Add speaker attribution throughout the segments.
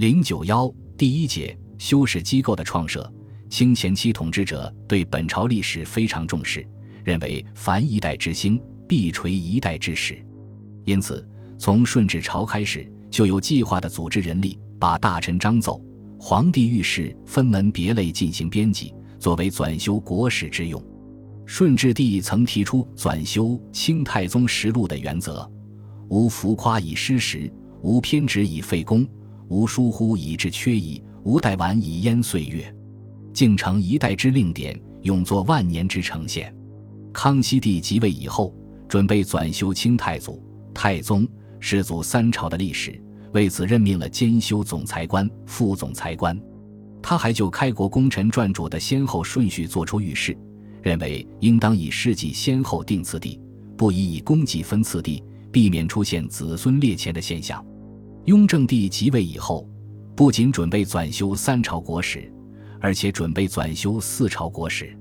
Speaker 1: 零九幺第一节修史机构的创设。清前期统治者对本朝历史非常重视，认为凡一代之兴，必垂一代之始。因此，从顺治朝开始，就有计划的组织人力，把大臣章奏、皇帝御史分门别类进行编辑，作为纂修国史之用。顺治帝曾提出纂修《清太宗实录》的原则：无浮夸以失实，无偏执以废功，无疏忽以致缺遗，无怠玩以淹岁月。竟成一代之令典，永作万年之呈现。康熙帝即位以后，准备纂修清太祖、太宗、世祖三朝的历史，为此任命了兼修总裁官、副总裁官。他还就开国功臣传主的先后顺序作出预示，认为应当以事迹先后定次第，不宜以功绩分次第，避免出现子孙列前的现象。雍正帝即位以后，不仅准备纂修三朝国史。而且准备纂修四朝国史，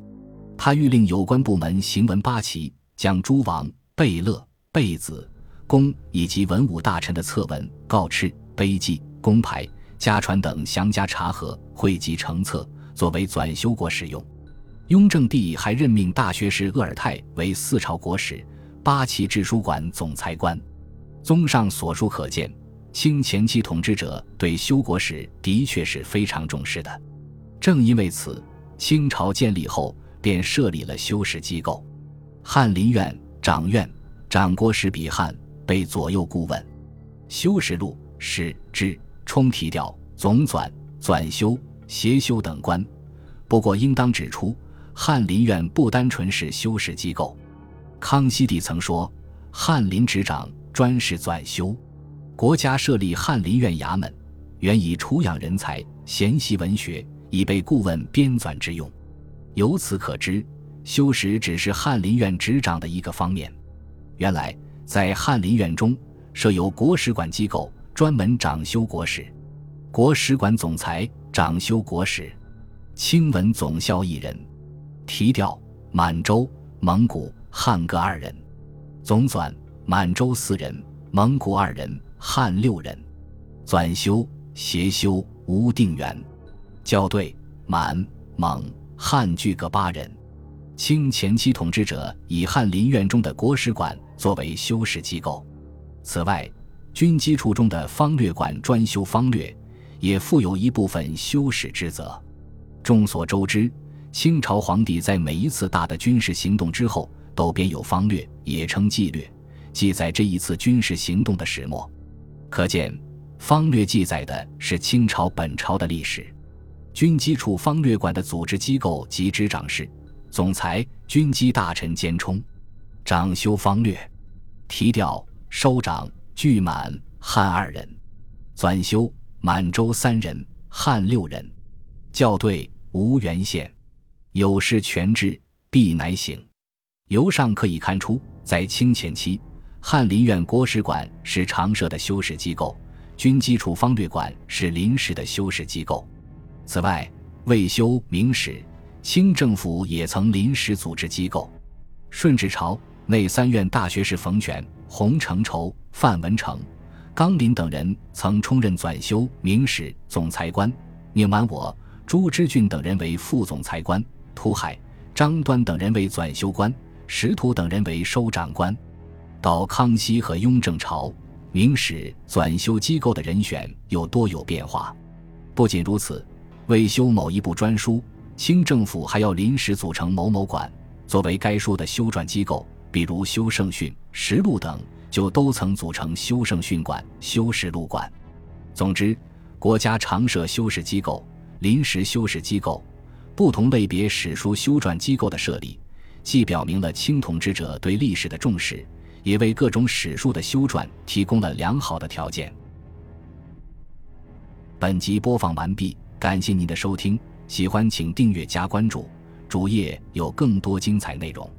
Speaker 1: 他谕令有关部门行文八旗，将诸王、贝勒、贝子、公以及文武大臣的册文、告敕、碑记、公牌、家传等详加查核，汇集成册，作为纂修国史用。雍正帝还任命大学士鄂尔泰为四朝国史、八旗制书馆总裁官。综上所述可见，清前期统治者对修国史的确是非常重视的。正因为此，清朝建立后便设立了修史机构，翰林院掌院掌国史笔翰，被左右顾问，修史录、史志、冲题调、总纂、纂修、协修等官。不过，应当指出，翰林院不单纯是修史机构。康熙帝曾说：“翰林执掌专事纂修。”国家设立翰林院衙门，原以储养人才，研习文学。以备顾问编纂之用，由此可知，修史只是翰林院执掌的一个方面。原来，在翰林院中设有国史馆机构，专门掌修国史。国史馆总裁掌修国史，清文总校一人，提调满洲、蒙古、汉各二人，总纂满洲四人，蒙古二人，汉六人，纂修、协修吴定远。校对满蒙汉俱各八人，清前期统治者以翰林院中的国史馆作为修史机构。此外，军机处中的方略馆专修方略，也负有一部分修史之责。众所周知，清朝皇帝在每一次大的军事行动之后，都编有方略，也称纪略，记载这一次军事行动的始末。可见，方略记载的是清朝本朝的历史。军机处方略馆的组织机构及执掌事、总裁、军机大臣兼充，掌修方略，提调收长巨满汉二人，纂修满洲三人，汉六人，校对吴元宪，有事全制，必乃醒。由上可以看出，在清前期，翰林院国史馆是常设的修史机构，军机处方略馆是临时的修史机构。此外，为修明史，清政府也曾临时组织机构。顺治朝内三院大学士冯全、洪承畴、范文成、纲林等人曾充任纂修明史总裁官，宁完我、朱之俊等人为副总裁官，涂海、张端等人为纂修官，石图等人为收长官。到康熙和雍正朝，明史纂修机构的人选又多有变化。不仅如此。为修某一部专书，清政府还要临时组成某某馆，作为该书的修撰机构。比如修圣训、实录等，就都曾组成修圣训馆、修实录馆。总之，国家常设修史机构、临时修史机构、不同类别史书修撰机构的设立，既表明了清统治者对历史的重视，也为各种史书的修撰提供了良好的条件。本集播放完毕。感谢您的收听，喜欢请订阅加关注，主页有更多精彩内容。